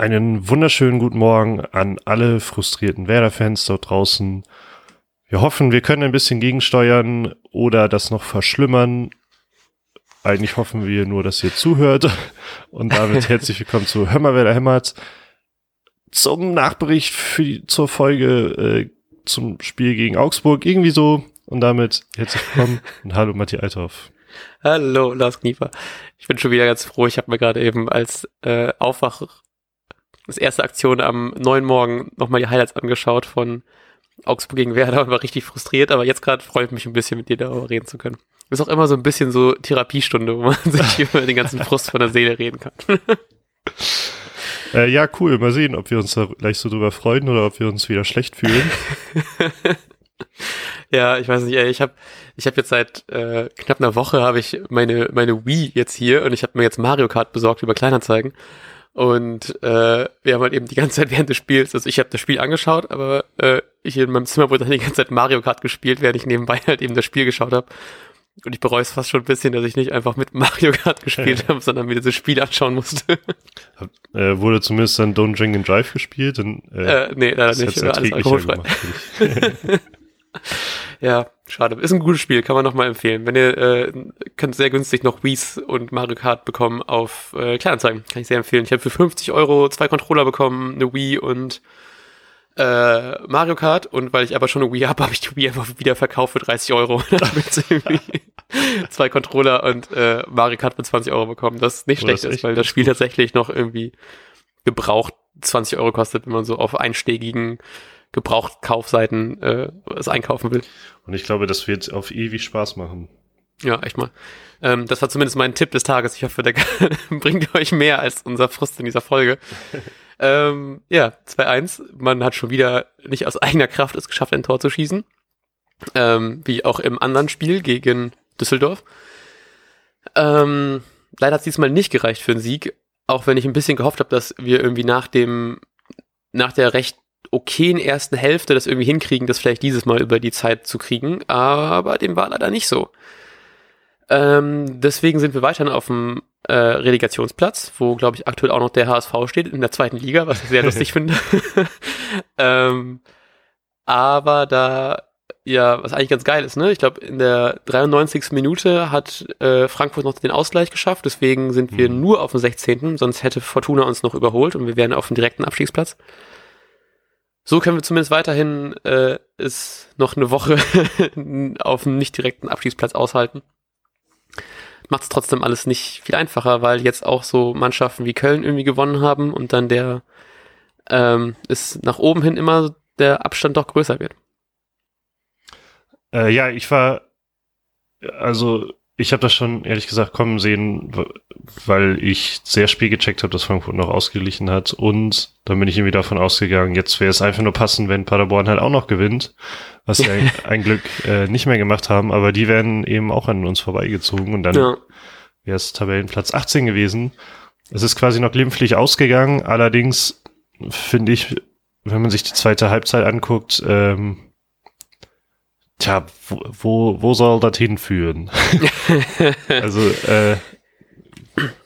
Einen wunderschönen guten Morgen an alle frustrierten Werder-Fans dort draußen. Wir hoffen, wir können ein bisschen gegensteuern oder das noch verschlimmern. Eigentlich hoffen wir nur, dass ihr zuhört. Und damit herzlich willkommen zu Hör mal, wer da hämmert. Zum Nachbericht für die, zur Folge äh, zum Spiel gegen Augsburg. Irgendwie so. Und damit herzlich willkommen und hallo Matthias Althoff. Hallo Lars Kniefer. Ich bin schon wieder ganz froh. Ich habe mir gerade eben als äh, Aufwach als erste Aktion am neuen Morgen nochmal die Highlights angeschaut von Augsburg gegen Werder und war richtig frustriert, aber jetzt gerade freut mich ein bisschen mit dir darüber reden zu können. Ist auch immer so ein bisschen so Therapiestunde, wo man sich über den ganzen Frust von der Seele reden kann. äh, ja, cool. Mal sehen, ob wir uns da gleich so drüber freuen oder ob wir uns wieder schlecht fühlen. ja, ich weiß nicht, ey, ich habe ich hab jetzt seit äh, knapp einer Woche habe ich meine meine Wii jetzt hier und ich habe mir jetzt Mario Kart besorgt über Kleinanzeigen und äh, wir haben halt eben die ganze Zeit während des Spiels, also ich habe das Spiel angeschaut, aber äh, ich in meinem Zimmer wurde dann die ganze Zeit Mario Kart gespielt, während ich nebenbei halt eben das Spiel geschaut habe. Und ich bereue es fast schon ein bisschen, dass ich nicht einfach mit Mario Kart gespielt habe, sondern mir dieses Spiel anschauen musste. äh, wurde zumindest dann Don't Drink and Drive gespielt? Dann, äh, äh, nee, leider nicht. Alles alkoholfrei. Ja, schade. Ist ein gutes Spiel, kann man nochmal empfehlen. Wenn ihr äh, könnt sehr günstig noch Wii's und Mario Kart bekommen auf äh, Kleinanzeigen. Kann ich sehr empfehlen. Ich habe für 50 Euro zwei Controller bekommen, eine Wii und äh, Mario Kart. Und weil ich aber schon eine Wii habe, habe ich die Wii einfach wieder verkauft für 30 Euro. Zwei Controller und äh, Mario Kart für 20 Euro bekommen. Das nicht oh, schlecht ist, weil das Spiel tatsächlich noch irgendwie gebraucht 20 Euro kostet, wenn man so auf einstiegigen Gebrauchtkaufseiten äh, was einkaufen will. Und ich glaube, das wird auf ewig Spaß machen. Ja, echt mal. Ähm, das war zumindest mein Tipp des Tages. Ich hoffe, der bringt euch mehr als unser Frust in dieser Folge. ähm, ja, 2-1. Man hat schon wieder nicht aus eigener Kraft es geschafft, ein Tor zu schießen. Ähm, wie auch im anderen Spiel gegen Düsseldorf. Ähm, leider hat es diesmal nicht gereicht für einen Sieg, auch wenn ich ein bisschen gehofft habe, dass wir irgendwie nach dem, nach der recht okayen ersten Hälfte das irgendwie hinkriegen, das vielleicht dieses Mal über die Zeit zu kriegen, aber dem war leider nicht so. Ähm, deswegen sind wir weiterhin auf dem äh, Relegationsplatz, wo, glaube ich, aktuell auch noch der HSV steht in der zweiten Liga, was ich sehr lustig finde. ähm, aber da, ja, was eigentlich ganz geil ist, ne? Ich glaube, in der 93. Minute hat äh, Frankfurt noch den Ausgleich geschafft, deswegen sind wir mhm. nur auf dem 16., sonst hätte Fortuna uns noch überholt und wir wären auf dem direkten Abstiegsplatz so können wir zumindest weiterhin äh, es noch eine Woche auf einem nicht direkten Abschiedsplatz aushalten. Macht es trotzdem alles nicht viel einfacher, weil jetzt auch so Mannschaften wie Köln irgendwie gewonnen haben und dann der ähm, ist nach oben hin immer der Abstand doch größer wird. Äh, ja, ich war also ich habe das schon ehrlich gesagt kommen sehen, weil ich sehr spät gecheckt habe, dass Frankfurt noch ausgeglichen hat. Und dann bin ich irgendwie davon ausgegangen, jetzt wäre es einfach nur passen, wenn Paderborn halt auch noch gewinnt, was sie ein, ein Glück äh, nicht mehr gemacht haben. Aber die werden eben auch an uns vorbeigezogen und dann ja. wäre es Tabellenplatz 18 gewesen. Es ist quasi noch glimpflich ausgegangen. Allerdings finde ich, wenn man sich die zweite Halbzeit anguckt, ähm, Tja, wo, wo, wo soll das hinführen? also, äh,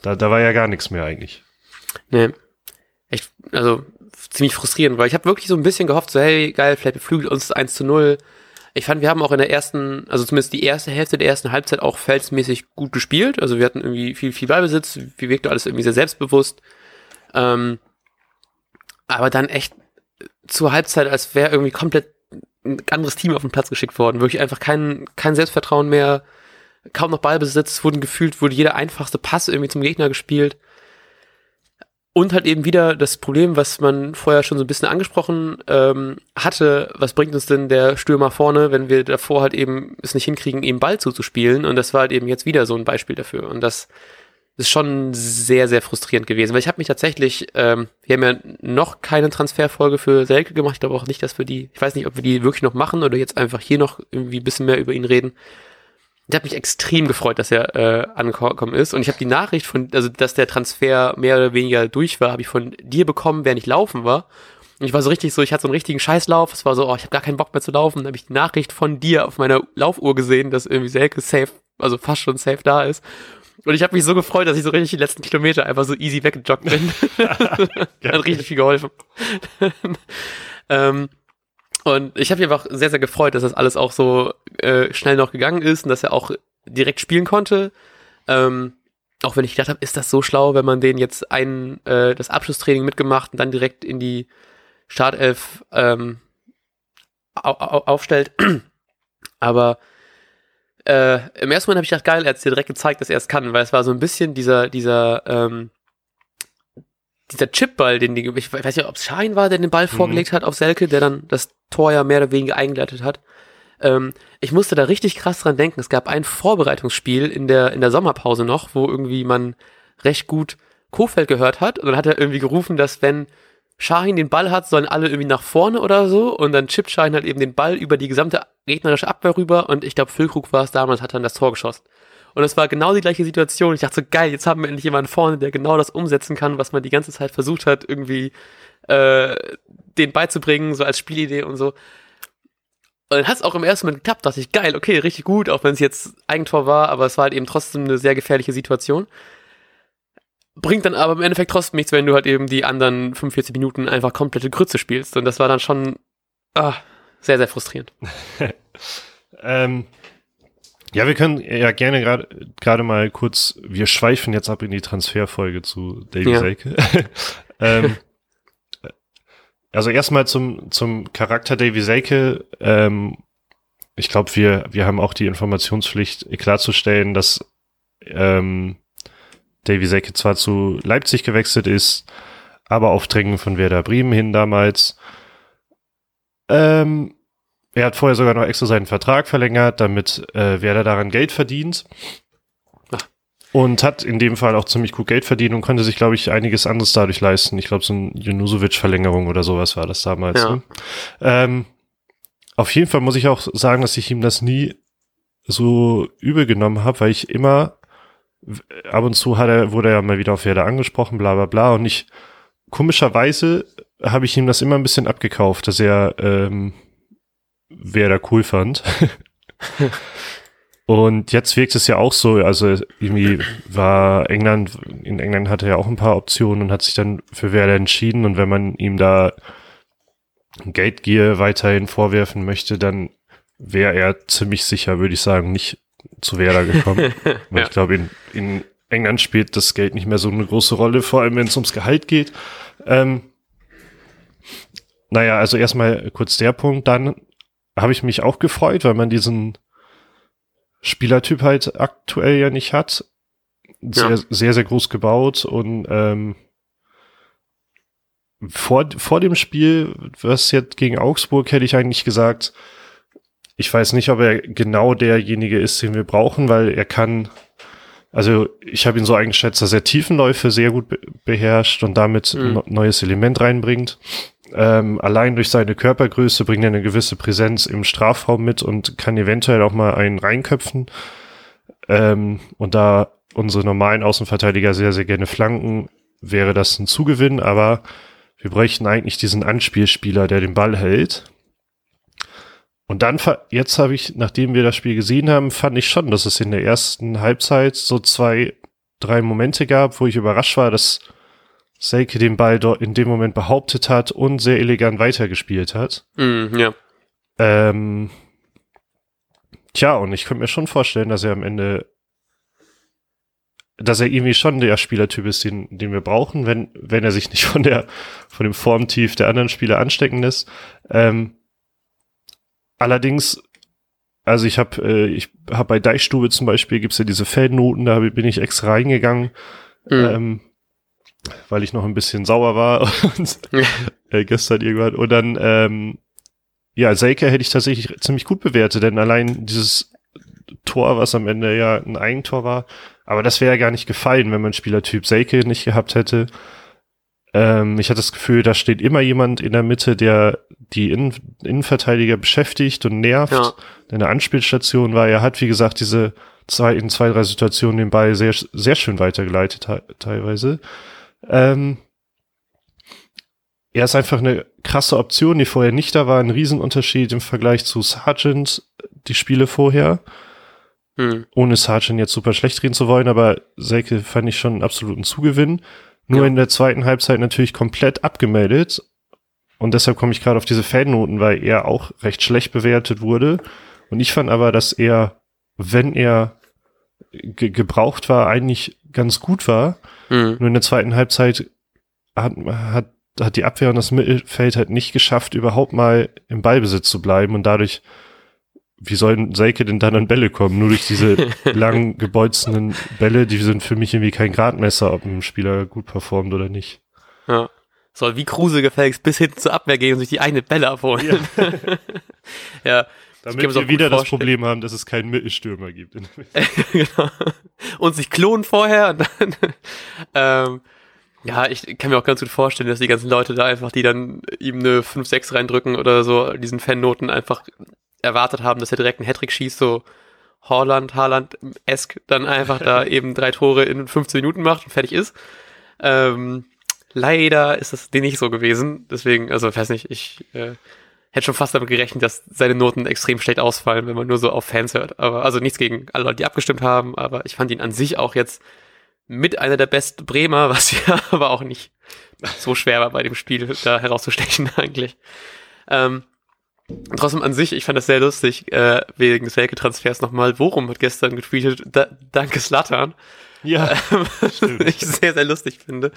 da, da war ja gar nichts mehr eigentlich. Nee. Echt, also ziemlich frustrierend, weil ich habe wirklich so ein bisschen gehofft, so hey, geil, vielleicht beflügelt uns 1 zu 0. Ich fand, wir haben auch in der ersten, also zumindest die erste Hälfte der ersten Halbzeit auch felsmäßig gut gespielt. Also wir hatten irgendwie viel, viel Ballbesitz, wie wirkte alles irgendwie sehr selbstbewusst. Ähm, aber dann echt zur Halbzeit, als wäre irgendwie komplett ein anderes Team auf den Platz geschickt worden. Wirklich einfach kein, kein Selbstvertrauen mehr, kaum noch Ballbesitz, wurden gefühlt, wurde jeder einfachste Pass irgendwie zum Gegner gespielt. Und halt eben wieder das Problem, was man vorher schon so ein bisschen angesprochen ähm, hatte, was bringt uns denn der Stürmer vorne, wenn wir davor halt eben es nicht hinkriegen, ihm Ball zuzuspielen. Und das war halt eben jetzt wieder so ein Beispiel dafür. Und das ist schon sehr, sehr frustrierend gewesen, weil ich habe mich tatsächlich, ähm, wir haben ja noch keine Transferfolge für Selke gemacht, ich glaube auch nicht, dass wir die, ich weiß nicht, ob wir die wirklich noch machen oder jetzt einfach hier noch irgendwie ein bisschen mehr über ihn reden. Ich habe mich extrem gefreut, dass er äh, angekommen ist und ich habe die Nachricht von, also dass der Transfer mehr oder weniger durch war, habe ich von dir bekommen, während ich laufen war. Und ich war so richtig so, ich hatte so einen richtigen Scheißlauf, es war so, oh, ich habe gar keinen Bock mehr zu laufen. Dann habe ich die Nachricht von dir auf meiner Laufuhr gesehen, dass irgendwie Selke safe, also fast schon safe da ist Und ich habe mich so gefreut, dass ich so richtig die letzten Kilometer einfach so easy weggejoggt bin. Hat richtig viel geholfen. ähm, und ich habe mich einfach sehr, sehr gefreut, dass das alles auch so äh, schnell noch gegangen ist und dass er auch direkt spielen konnte. Ähm, auch wenn ich gedacht habe, ist das so schlau, wenn man den jetzt ein äh, das Abschlusstraining mitgemacht und dann direkt in die Startelf ähm, au au aufstellt. Aber äh, im ersten Moment habe ich gedacht, geil, er hat dir direkt gezeigt, dass er es kann, weil es war so ein bisschen dieser, dieser, ähm, dieser Chipball, den die, ich weiß nicht, ob es Schein war, der den Ball mhm. vorgelegt hat auf Selke, der dann das Tor ja mehr oder weniger eingeleitet hat. Ähm, ich musste da richtig krass dran denken. Es gab ein Vorbereitungsspiel in der, in der Sommerpause noch, wo irgendwie man recht gut Kofeld gehört hat und dann hat er irgendwie gerufen, dass wenn Shahin den Ball hat, sollen alle irgendwie nach vorne oder so und dann chippt Shahin halt eben den Ball über die gesamte gegnerische Abwehr rüber und ich glaube, Füllkrug war es damals, hat dann das Tor geschossen. Und es war genau die gleiche Situation. Ich dachte so, geil, jetzt haben wir endlich jemanden vorne, der genau das umsetzen kann, was man die ganze Zeit versucht hat, irgendwie äh, den beizubringen, so als Spielidee und so. Und dann hat es auch im ersten Moment geklappt, dachte ich, geil, okay, richtig gut, auch wenn es jetzt Eigentor war, aber es war halt eben trotzdem eine sehr gefährliche Situation. Bringt dann aber im Endeffekt trotzdem nichts, wenn du halt eben die anderen 45 Minuten einfach komplette Grütze spielst. Und das war dann schon ah, sehr, sehr frustrierend. ähm, ja, wir können ja gerne gerade mal kurz, wir schweifen jetzt ab in die Transferfolge zu Davy ja. Selke. ähm, also erstmal zum, zum Charakter Davy Selke. Ähm, ich glaube, wir, wir haben auch die Informationspflicht klarzustellen, dass ähm, Davy Selke zwar zu Leipzig gewechselt ist, aber auf Drängen von Werder Bremen hin damals. Ähm, er hat vorher sogar noch extra seinen Vertrag verlängert, damit äh, Werder daran Geld verdient. Und hat in dem Fall auch ziemlich gut Geld verdient und konnte sich, glaube ich, einiges anderes dadurch leisten. Ich glaube, so ein Junusovic-Verlängerung oder sowas war das damals. Ja. Ne? Ähm, auf jeden Fall muss ich auch sagen, dass ich ihm das nie so übel genommen habe, weil ich immer ab und zu hat er, wurde er ja mal wieder auf Werder angesprochen, bla bla bla. Und ich komischerweise habe ich ihm das immer ein bisschen abgekauft, dass er ähm, wer da cool fand. Und jetzt wirkt es ja auch so, also irgendwie war England, in England hatte er ja auch ein paar Optionen und hat sich dann für Werder entschieden. Und wenn man ihm da Geldgier weiterhin vorwerfen möchte, dann wäre er ziemlich sicher, würde ich sagen, nicht zu Werder gekommen. Weil ja. ich glaube, in, in England spielt das Geld nicht mehr so eine große Rolle, vor allem wenn es ums Gehalt geht. Ähm, naja, also erstmal kurz der Punkt. Dann habe ich mich auch gefreut, weil man diesen Spielertyp halt aktuell ja nicht hat. Sehr, ja. sehr, sehr groß gebaut und ähm, vor, vor dem Spiel, was jetzt gegen Augsburg, hätte ich eigentlich gesagt, ich weiß nicht, ob er genau derjenige ist, den wir brauchen, weil er kann, also ich habe ihn so eingeschätzt, dass er Tiefenläufe sehr gut beherrscht und damit mhm. ein neues Element reinbringt ähm, allein durch seine Körpergröße bringt er eine gewisse Präsenz im Strafraum mit und kann eventuell auch mal einen reinköpfen. Ähm, und da unsere normalen Außenverteidiger sehr, sehr gerne flanken, wäre das ein Zugewinn, aber wir bräuchten eigentlich diesen Anspielspieler, der den Ball hält. Und dann, jetzt habe ich, nachdem wir das Spiel gesehen haben, fand ich schon, dass es in der ersten Halbzeit so zwei, drei Momente gab, wo ich überrascht war, dass Selke den Ball dort in dem Moment behauptet hat und sehr elegant weitergespielt hat. Mm, ja. Ähm, tja, und ich könnte mir schon vorstellen, dass er am Ende, dass er irgendwie schon der Spielertyp ist, den, den wir brauchen, wenn, wenn er sich nicht von der, von dem Formtief der anderen Spieler anstecken lässt. Ähm, allerdings, also ich habe, äh, ich habe bei Deichstube zum Beispiel gibt's ja diese Feldnoten, da bin ich extra reingegangen. Mhm. Ähm, weil ich noch ein bisschen sauer war und äh, gestern irgendwann. Und dann, ähm, ja, Seika hätte ich tatsächlich ziemlich gut bewertet, denn allein dieses Tor, was am Ende ja ein Eigentor war, aber das wäre ja gar nicht gefallen, wenn man Spielertyp Seike nicht gehabt hätte. Ähm, ich hatte das Gefühl, da steht immer jemand in der Mitte, der die Innen Innenverteidiger beschäftigt und nervt. Ja. Eine Anspielstation war, er hat, wie gesagt, diese zwei, in zwei, drei Situationen den Ball sehr, sehr schön weitergeleitet teilweise. Ähm, er ist einfach eine krasse Option, die vorher nicht da war. Ein Riesenunterschied im Vergleich zu Sargent, die Spiele vorher. hm. ohne Sargent jetzt super schlecht reden zu wollen, aber Selke fand ich schon einen absoluten Zugewinn. Nur ja. in der zweiten Halbzeit natürlich komplett abgemeldet. Und deshalb komme ich gerade auf diese Fannoten, weil er auch recht schlecht bewertet wurde. Und ich fand aber, dass er, wenn er ge gebraucht war, eigentlich ganz gut war. Mhm. Nur in der zweiten Halbzeit hat, hat, hat die Abwehr und das Mittelfeld halt nicht geschafft, überhaupt mal im Ballbesitz zu bleiben und dadurch wie sollen Seike denn dann an Bälle kommen? Nur durch diese langen, gebolzenen Bälle, die sind für mich irgendwie kein Gradmesser, ob ein Spieler gut performt oder nicht. Ja. Soll wie Kruse gefälligst bis hinten zur Abwehr gehen und sich die eigene Bälle abholen. Ja. ja. Damit wir wieder das Problem haben, dass es keinen Mittelstürmer gibt. genau. Und sich klonen vorher und dann, ähm, ja, ich kann mir auch ganz gut vorstellen, dass die ganzen Leute da einfach, die dann ihm eine 5-6 reindrücken oder so, diesen Fannoten einfach erwartet haben, dass er direkt einen Hattrick schießt, so Holland, Haaland-esk, dann einfach da eben drei Tore in 15 Minuten macht und fertig ist. Ähm, leider ist das nicht so gewesen. Deswegen, also ich weiß nicht, ich äh, hätte schon fast damit gerechnet, dass seine Noten extrem schlecht ausfallen, wenn man nur so auf Fans hört. Aber also nichts gegen alle Leute, die abgestimmt haben, aber ich fand ihn an sich auch jetzt mit einer der besten Bremer, was ja aber auch nicht so schwer war bei dem Spiel da herauszustechen eigentlich. Ähm, Trotzdem an sich, ich fand das sehr lustig, äh, wegen des Welke-Transfers nochmal. Worum hat gestern getweetet, da, danke Slatan. Ja. Was ich sehr, sehr lustig finde.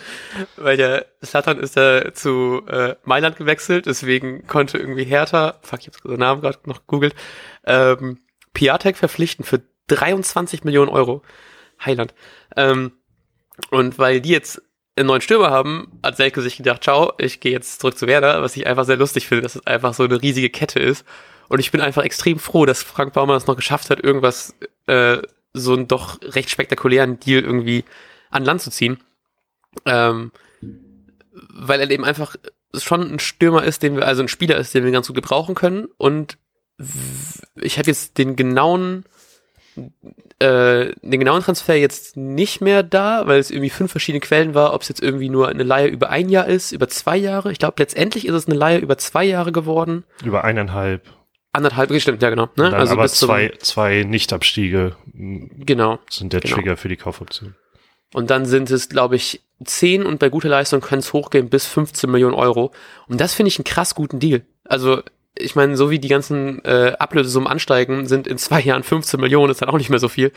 Weil der Slatan ist ja zu äh, Mailand gewechselt, deswegen konnte irgendwie Hertha, fuck, ich hab's den Namen gerade noch gegoogelt, ähm, Piatek verpflichten für 23 Millionen Euro. Heiland. Ähm, und weil die jetzt einen neuen Stürmer haben, hat Selke sich gedacht, ciao, ich gehe jetzt zurück zu Werder, was ich einfach sehr lustig finde, dass es einfach so eine riesige Kette ist. Und ich bin einfach extrem froh, dass Frank Baumann es noch geschafft hat, irgendwas, äh, so einen doch recht spektakulären Deal irgendwie an Land zu ziehen. Ähm, weil er eben einfach schon ein Stürmer ist, den wir, also ein Spieler ist, den wir ganz gut gebrauchen können. Und ich habe jetzt den genauen äh, den genauen Transfer jetzt nicht mehr da, weil es irgendwie fünf verschiedene Quellen war, ob es jetzt irgendwie nur eine Leihe über ein Jahr ist, über zwei Jahre. Ich glaube, letztendlich ist es eine Leihe über zwei Jahre geworden. Über eineinhalb. Anderthalb, stimmt, ja genau. Ne? Also aber zwei, zwei Nichtabstiege genau, sind der genau. Trigger für die Kaufoption. Und dann sind es, glaube ich, 10 und bei guter Leistung können es hochgehen bis 15 Millionen Euro. Und das finde ich einen krass guten Deal. Also ich meine, so wie die ganzen äh, Ablösesummen ansteigen, sind in zwei Jahren 15 Millionen, ist dann auch nicht mehr so viel.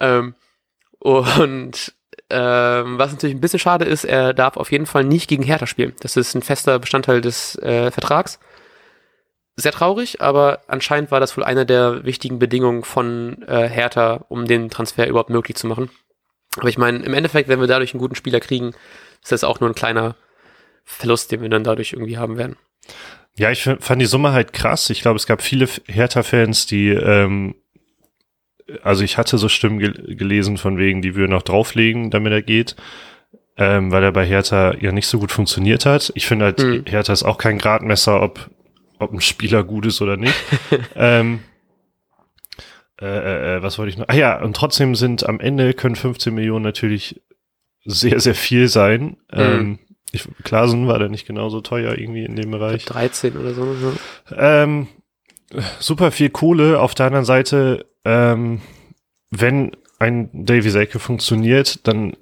Ähm, und ähm, was natürlich ein bisschen schade ist, er darf auf jeden Fall nicht gegen Hertha spielen. Das ist ein fester Bestandteil des äh, Vertrags. Sehr traurig, aber anscheinend war das wohl eine der wichtigen Bedingungen von äh, Hertha, um den Transfer überhaupt möglich zu machen. Aber ich meine, im Endeffekt, wenn wir dadurch einen guten Spieler kriegen, ist das auch nur ein kleiner Verlust, den wir dann dadurch irgendwie haben werden. Ja, ich fand die Summe halt krass. Ich glaube, es gab viele Hertha-Fans, die, ähm, also ich hatte so Stimmen gel gelesen von wegen, die würden noch drauflegen, damit er geht, ähm, weil er bei Hertha ja nicht so gut funktioniert hat. Ich finde halt, mhm. Hertha ist auch kein Gradmesser, ob, ob ein Spieler gut ist oder nicht. ähm, äh, äh, äh, was wollte ich noch? Ah ja, und trotzdem sind am Ende können 15 Millionen natürlich sehr, sehr viel sein. Mhm. Ähm, ich, Klasen war der nicht genauso teuer irgendwie in dem Bereich. 13 oder so. Ja. Ähm, super viel Kohle. Auf der anderen Seite, ähm, wenn ein Davy Selke funktioniert, dann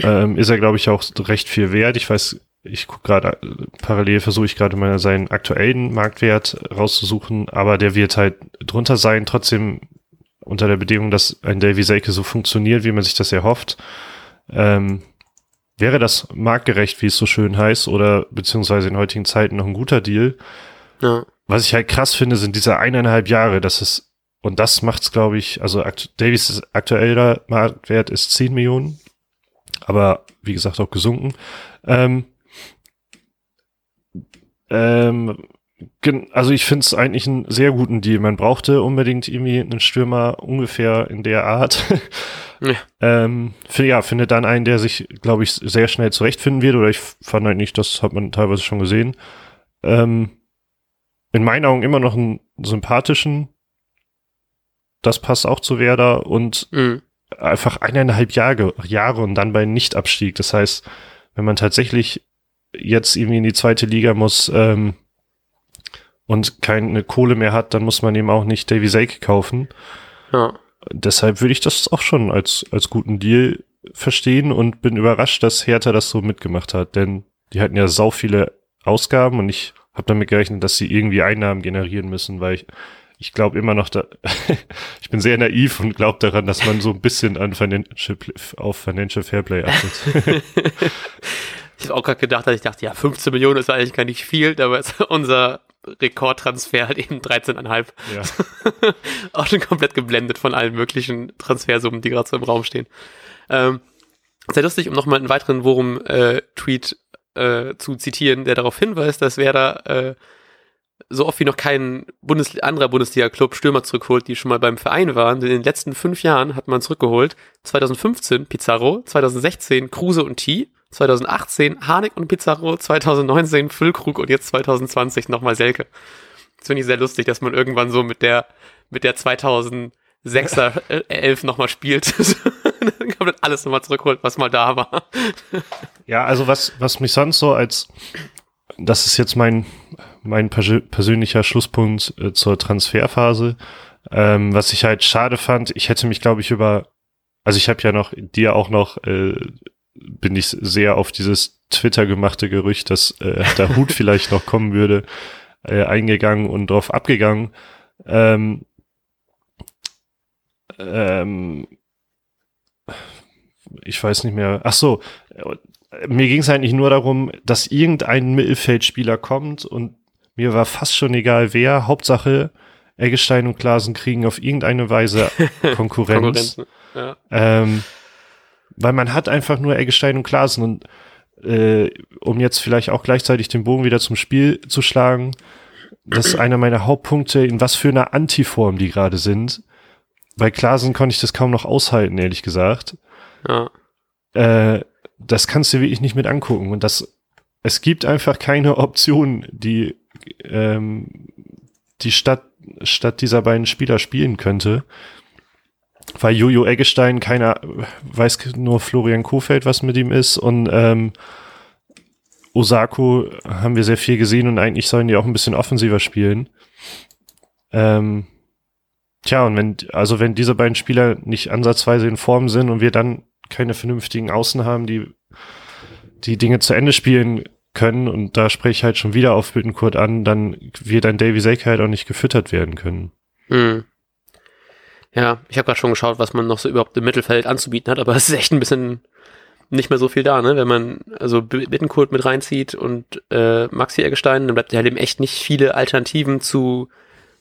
ähm, ist er, glaube ich, auch recht viel wert. Ich weiß, ich gucke gerade, parallel versuche ich gerade mal seinen aktuellen Marktwert rauszusuchen, aber der wird halt drunter sein, trotzdem unter der Bedingung, dass ein Davy Selke so funktioniert, wie man sich das erhofft. Ähm, Wäre das marktgerecht, wie es so schön heißt, oder beziehungsweise in heutigen Zeiten noch ein guter Deal? Ja. Was ich halt krass finde, sind diese eineinhalb Jahre, das ist, und das macht's, glaube ich, also Davies aktueller Marktwert ist 10 Millionen, aber wie gesagt auch gesunken. Ähm, ähm, also ich finde es eigentlich einen sehr guten Deal. Man brauchte unbedingt irgendwie einen Stürmer ungefähr in der Art. Ja. ähm, für, ja, finde dann einen, der sich, glaube ich, sehr schnell zurechtfinden wird. Oder ich fand halt nicht, das hat man teilweise schon gesehen. Ähm, in meinen Augen immer noch einen sympathischen. Das passt auch zu Werder und mhm. einfach eineinhalb Jahre, Jahre und dann bei Nichtabstieg. Das heißt, wenn man tatsächlich jetzt irgendwie in die zweite Liga muss ähm, und keine Kohle mehr hat, dann muss man eben auch nicht Davy Sake kaufen. Ja. Deshalb würde ich das auch schon als, als guten Deal verstehen und bin überrascht, dass Hertha das so mitgemacht hat, denn die hatten ja sau viele Ausgaben und ich habe damit gerechnet, dass sie irgendwie Einnahmen generieren müssen, weil ich, ich glaube immer noch da, ich bin sehr naiv und glaube daran, dass man so ein bisschen an Financial, auf Financial Fairplay achtet. ich habe auch gerade gedacht, dass ich dachte, ja, 15 Millionen ist eigentlich gar nicht viel, aber unser Rekordtransfer halt eben 13,5. Ja. auch schon komplett geblendet von allen möglichen Transfersummen, die gerade so im Raum stehen. Ähm, sehr lustig, um nochmal einen weiteren Worum-Tweet äh, äh, zu zitieren, der darauf hinweist, dass Werder äh, so oft wie noch kein Bundes anderer Bundesliga-Club Stürmer zurückholt, die schon mal beim Verein waren. Denn in den letzten fünf Jahren hat man zurückgeholt. 2015 Pizarro, 2016 Kruse und T, 2018 Harnik und Pizarro, 2019 Füllkrug und jetzt 2020 nochmal Selke. Das finde ich sehr lustig, dass man irgendwann so mit der, mit der 2006er äh, Elf nochmal spielt. komplett alles nochmal zurückholt, was mal da war. ja, also was, was mich sonst so als, das ist jetzt mein, mein persönlicher Schlusspunkt äh, zur Transferphase. Ähm, was ich halt schade fand, ich hätte mich, glaube ich, über, also ich habe ja noch dir auch noch äh, bin ich sehr auf dieses Twitter gemachte Gerücht, dass äh, der Hut vielleicht noch kommen würde, äh, eingegangen und drauf abgegangen. Ähm, ähm, ich weiß nicht mehr. Ach so, mir ging es eigentlich nur darum, dass irgendein Mittelfeldspieler kommt und mir war fast schon egal wer. Hauptsache Eggestein und Klasen kriegen auf irgendeine Weise Konkurrenz. ja. ähm, weil man hat einfach nur Eggestein und Klasen und äh, um jetzt vielleicht auch gleichzeitig den Bogen wieder zum Spiel zu schlagen, das ist einer meiner Hauptpunkte, in was für einer Antiform die gerade sind. Bei Klasen konnte ich das kaum noch aushalten, ehrlich gesagt. Ja. Äh, das kannst du wirklich nicht mit angucken. Und das, es gibt einfach keine Option, die ähm, die Stadt statt dieser beiden Spieler spielen könnte weil Jojo Eggestein, keiner weiß nur Florian Kofeld, was mit ihm ist und ähm, Osako haben wir sehr viel gesehen und eigentlich sollen die auch ein bisschen offensiver spielen. Ähm, tja, und wenn, also wenn diese beiden Spieler nicht ansatzweise in Form sind und wir dann keine vernünftigen Außen haben, die die Dinge zu Ende spielen können, und da spreche ich halt schon wieder auf Bittenkurt an, dann wird ein Davy Sake halt auch nicht gefüttert werden können. Mhm. Ja, ich habe gerade schon geschaut, was man noch so überhaupt im Mittelfeld anzubieten hat, aber es ist echt ein bisschen nicht mehr so viel da, ne? Wenn man also Bittenkurt mit reinzieht und äh, Maxi Eggestein, dann bleibt ja eben echt nicht viele Alternativen zu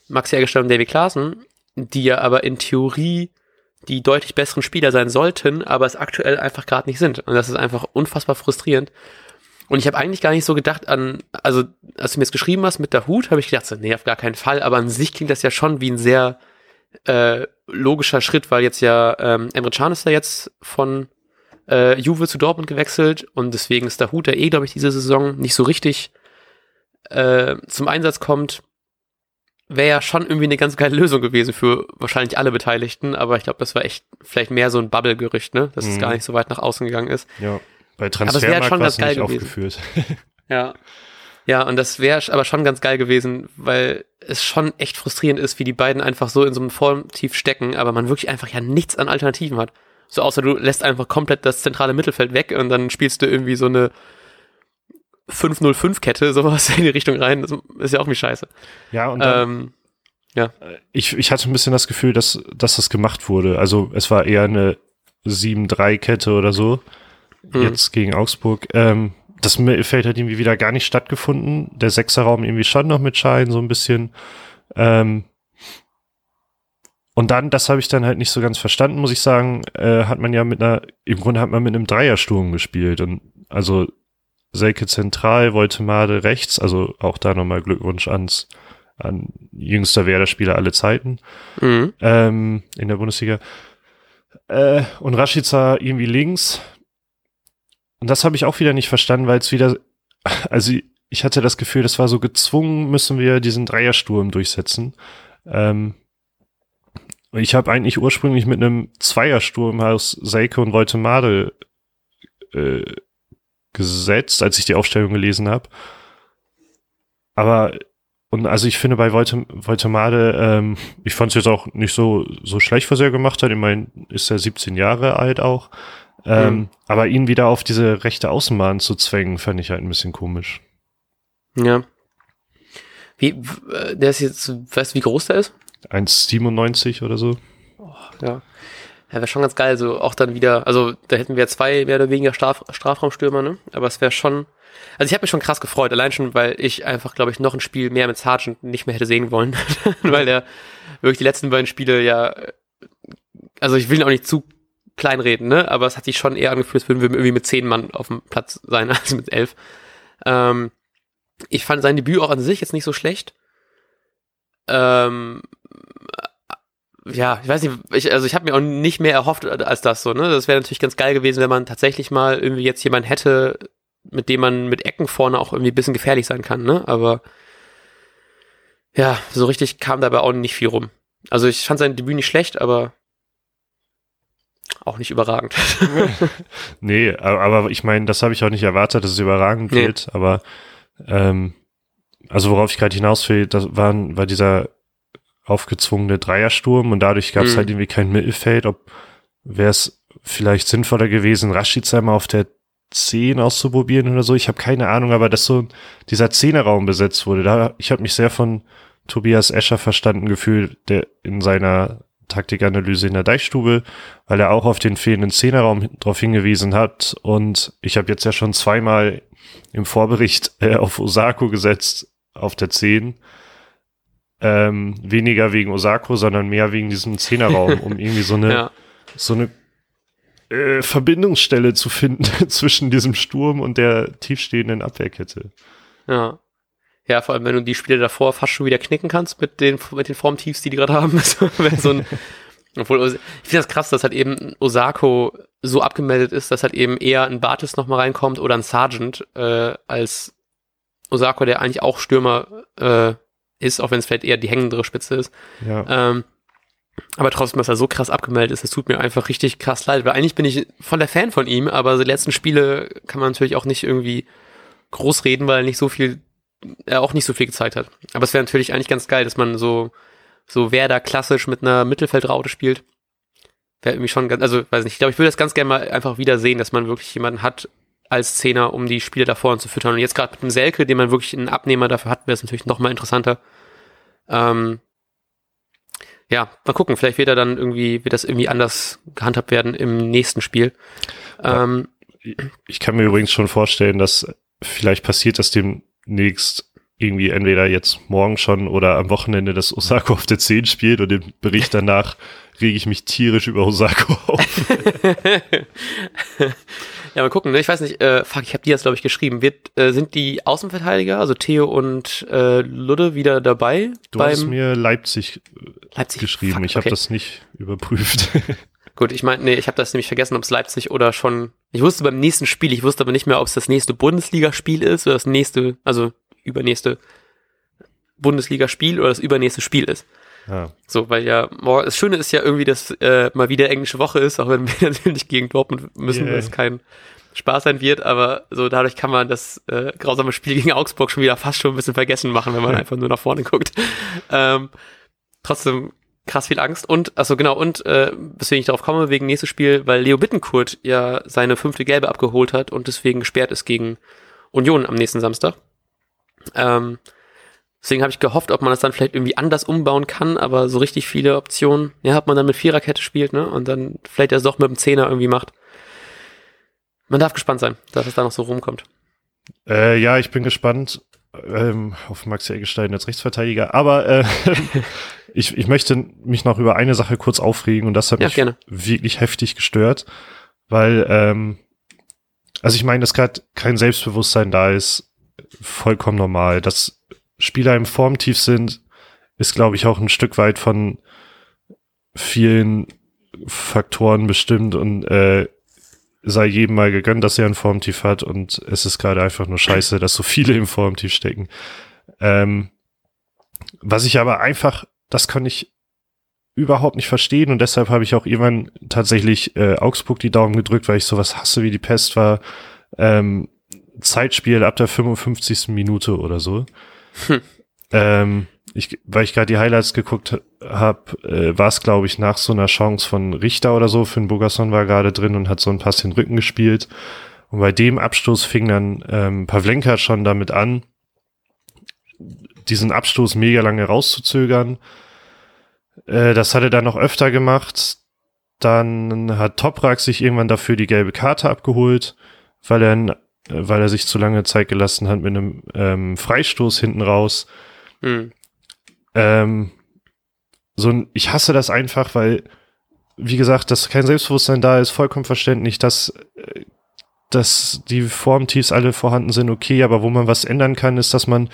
Maxi Eggestein und David Klaassen, die ja aber in Theorie die deutlich besseren Spieler sein sollten, aber es aktuell einfach gerade nicht sind. Und das ist einfach unfassbar frustrierend. Und ich habe eigentlich gar nicht so gedacht an, also als du mir jetzt geschrieben hast mit der Hut, habe ich gedacht, so, nee, auf gar keinen Fall, aber an sich klingt das ja schon wie ein sehr äh, logischer Schritt, weil jetzt ja ähm, Emre Can ist ja jetzt von äh, Juve zu Dortmund gewechselt und deswegen ist der Hut, der eh, glaube ich, diese Saison nicht so richtig äh, zum Einsatz kommt, wäre ja schon irgendwie eine ganz geile Lösung gewesen für wahrscheinlich alle Beteiligten, aber ich glaube, das war echt vielleicht mehr so ein Bubble-Gerücht, ne? dass mhm. es gar nicht so weit nach außen gegangen ist. Ja, bei Transfermarkt war es nicht aufgeführt. ja, ja, und das wäre aber schon ganz geil gewesen, weil es schon echt frustrierend ist, wie die beiden einfach so in so einem Formtief stecken, aber man wirklich einfach ja nichts an Alternativen hat. So außer du lässt einfach komplett das zentrale Mittelfeld weg und dann spielst du irgendwie so eine 5-0-5-Kette, sowas in die Richtung rein. Das ist ja auch wie scheiße. Ja, und dann, ähm, ja. Ich, ich hatte ein bisschen das Gefühl, dass, dass das gemacht wurde. Also es war eher eine 7-3-Kette oder so. Mhm. Jetzt gegen Augsburg. Ähm, das Mittelfeld hat irgendwie wieder gar nicht stattgefunden. Der Sechserraum irgendwie schon noch mit Schein so ein bisschen. Ähm, und dann, das habe ich dann halt nicht so ganz verstanden, muss ich sagen, äh, hat man ja mit einer, im Grunde hat man mit einem Dreiersturm gespielt. Und also Selke zentral, Voltemade rechts, also auch da nochmal Glückwunsch ans an jüngster Werder-Spieler alle Zeiten mhm. ähm, in der Bundesliga. Äh, und Rashica irgendwie links, und das habe ich auch wieder nicht verstanden, weil es wieder, also ich hatte das Gefühl, das war so gezwungen, müssen wir diesen Dreiersturm durchsetzen. Ähm, ich habe eigentlich ursprünglich mit einem Zweiersturm aus Seike und Voltemade äh, gesetzt, als ich die Aufstellung gelesen habe. Aber und also ich finde bei Voltemade, ähm, ich fand es jetzt auch nicht so, so schlecht, was er gemacht hat. Ich meine, ist er 17 Jahre alt auch. Ähm, mhm. Aber ihn wieder auf diese rechte Außenbahn zu zwängen, fand ich halt ein bisschen komisch. Ja. Wie, äh, der ist jetzt, weißt du, wie groß der ist? 1,97 oder so. Oh, ja. Ja, wäre schon ganz geil, so auch dann wieder, also da hätten wir zwei mehr oder weniger Straf, Strafraumstürmer, ne? Aber es wäre schon, also ich habe mich schon krass gefreut, allein schon, weil ich einfach, glaube ich, noch ein Spiel mehr mit Sargent nicht mehr hätte sehen wollen, weil der wirklich die letzten beiden Spiele ja, also ich will ihn auch nicht zu kleinreden, ne? Aber es hat sich schon eher angefühlt, als würden wir irgendwie mit zehn Mann auf dem Platz sein, als mit elf. Ähm, ich fand sein Debüt auch an sich jetzt nicht so schlecht. Ähm, ja, ich weiß nicht, ich, also ich habe mir auch nicht mehr erhofft als das so, ne? Das wäre natürlich ganz geil gewesen, wenn man tatsächlich mal irgendwie jetzt jemanden hätte, mit dem man mit Ecken vorne auch irgendwie ein bisschen gefährlich sein kann, ne? Aber ja, so richtig kam dabei auch nicht viel rum. Also ich fand sein Debüt nicht schlecht, aber auch nicht überragend. nee, aber ich meine, das habe ich auch nicht erwartet, dass es überragend nee. wird, aber ähm, also worauf ich gerade hinaus will, das waren, war dieser aufgezwungene Dreiersturm und dadurch gab es mhm. halt irgendwie kein Mittelfeld. Ob wäre es vielleicht sinnvoller gewesen, Rashica mal auf der 10 auszuprobieren oder so. Ich habe keine Ahnung, aber dass so dieser Zehnerraum besetzt wurde, da ich habe mich sehr von Tobias Escher verstanden gefühlt, der in seiner Taktikanalyse in der Deichstube, weil er auch auf den fehlenden Zehnerraum darauf hingewiesen hat. Und ich habe jetzt ja schon zweimal im Vorbericht äh, auf Osako gesetzt, auf der 10. Ähm, weniger wegen Osako, sondern mehr wegen diesem Zehnerraum, um irgendwie so eine, ja. so eine äh, Verbindungsstelle zu finden zwischen diesem Sturm und der tiefstehenden Abwehrkette. Ja. Ja, vor allem, wenn du die Spiele davor fast schon wieder knicken kannst mit den, mit den Formtiefs, die die gerade haben. so ein, obwohl, ich finde das krass, dass halt eben Osako so abgemeldet ist, dass halt eben eher ein Bartis nochmal reinkommt oder ein Sergeant äh, als Osako, der eigentlich auch Stürmer äh, ist, auch wenn es vielleicht eher die hängendere Spitze ist. Ja. Ähm, aber trotzdem, dass er so krass abgemeldet ist, das tut mir einfach richtig krass leid, weil eigentlich bin ich voll der Fan von ihm, aber die letzten Spiele kann man natürlich auch nicht irgendwie groß reden, weil er nicht so viel er auch nicht so viel gezeigt hat. Aber es wäre natürlich eigentlich ganz geil, dass man so, so Werder klassisch mit einer Mittelfeldraute spielt. Wäre irgendwie schon ganz, also weiß nicht, ich glaube, ich würde das ganz gerne mal einfach wieder sehen, dass man wirklich jemanden hat als Zehner, um die Spiele da vorne zu füttern. Und jetzt gerade mit dem Selke, den man wirklich einen Abnehmer dafür hat, wäre es natürlich noch mal interessanter. Ähm, ja, mal gucken, vielleicht wird er dann irgendwie, wird das irgendwie anders gehandhabt werden im nächsten Spiel. Ähm, ich kann mir übrigens schon vorstellen, dass vielleicht passiert das dem demnächst irgendwie entweder jetzt morgen schon oder am Wochenende das Osako auf der 10 spielt und im Bericht danach rege ich mich tierisch über Osako auf. ja, mal gucken, ne? ich weiß nicht, äh, fuck, ich habe die jetzt glaube ich geschrieben. Wird, äh, sind die Außenverteidiger, also Theo und äh, Ludde wieder dabei? Du hast mir Leipzig, äh, Leipzig geschrieben, fuck, ich habe okay. das nicht überprüft. Gut, ich meine, nee, ich habe das nämlich vergessen, ob es Leipzig oder schon. Ich wusste beim nächsten Spiel, ich wusste aber nicht mehr, ob es das nächste Bundesligaspiel ist oder das nächste, also übernächste Bundesligaspiel oder das übernächste Spiel ist. Ja. So, weil ja, das Schöne ist ja irgendwie, dass äh, mal wieder englische Woche ist, auch wenn wir natürlich gegen Dortmund müssen, yeah. weil es kein Spaß sein wird, aber so dadurch kann man das äh, grausame Spiel gegen Augsburg schon wieder fast schon ein bisschen vergessen machen, wenn man einfach nur nach vorne guckt. Ähm, trotzdem krass viel Angst und, also genau, und äh, weswegen ich darauf komme, wegen nächstes Spiel, weil Leo Bittenkurt ja seine fünfte Gelbe abgeholt hat und deswegen gesperrt ist gegen Union am nächsten Samstag. Ähm, deswegen habe ich gehofft, ob man das dann vielleicht irgendwie anders umbauen kann, aber so richtig viele Optionen, ja, ob man dann mit Viererkette spielt, ne? Und dann vielleicht das doch mit dem Zehner irgendwie macht. Man darf gespannt sein, dass es da noch so rumkommt. Äh, ja, ich bin gespannt ähm, auf Maxi Eggestein als Rechtsverteidiger, aber äh, ich, ich möchte mich noch über eine Sache kurz aufregen und das hat ja, mich gerne. wirklich heftig gestört, weil, ähm, also ich meine, dass gerade kein Selbstbewusstsein da ist, vollkommen normal. Dass Spieler im Formtief sind, ist, glaube ich, auch ein Stück weit von vielen Faktoren bestimmt und äh, sei jedem mal gegönnt, dass er ein Formtief hat und es ist gerade einfach nur scheiße, dass so viele im Formtief stecken. Ähm, was ich aber einfach, das kann ich überhaupt nicht verstehen und deshalb habe ich auch irgendwann tatsächlich äh, Augsburg die Daumen gedrückt, weil ich sowas hasse wie die Pest war. Ähm, Zeitspiel ab der 55. Minute oder so. Hm. Ähm, ich, weil ich gerade die Highlights geguckt habe, äh, war es, glaube ich, nach so einer Chance von Richter oder so. Finn Bogerson war gerade drin und hat so ein Pass den Rücken gespielt. Und bei dem Abstoß fing dann ähm, Pavlenka schon damit an, diesen Abstoß mega lange rauszuzögern. Äh, das hat er dann noch öfter gemacht. Dann hat Toprak sich irgendwann dafür die gelbe Karte abgeholt, weil er, äh, weil er sich zu lange Zeit gelassen hat mit einem ähm, Freistoß hinten raus. Mhm. Ähm, so ein, ich hasse das einfach, weil, wie gesagt, dass kein Selbstbewusstsein da ist, vollkommen verständlich, dass, äh, dass die Formtiefs alle vorhanden sind, okay, aber wo man was ändern kann, ist, dass man,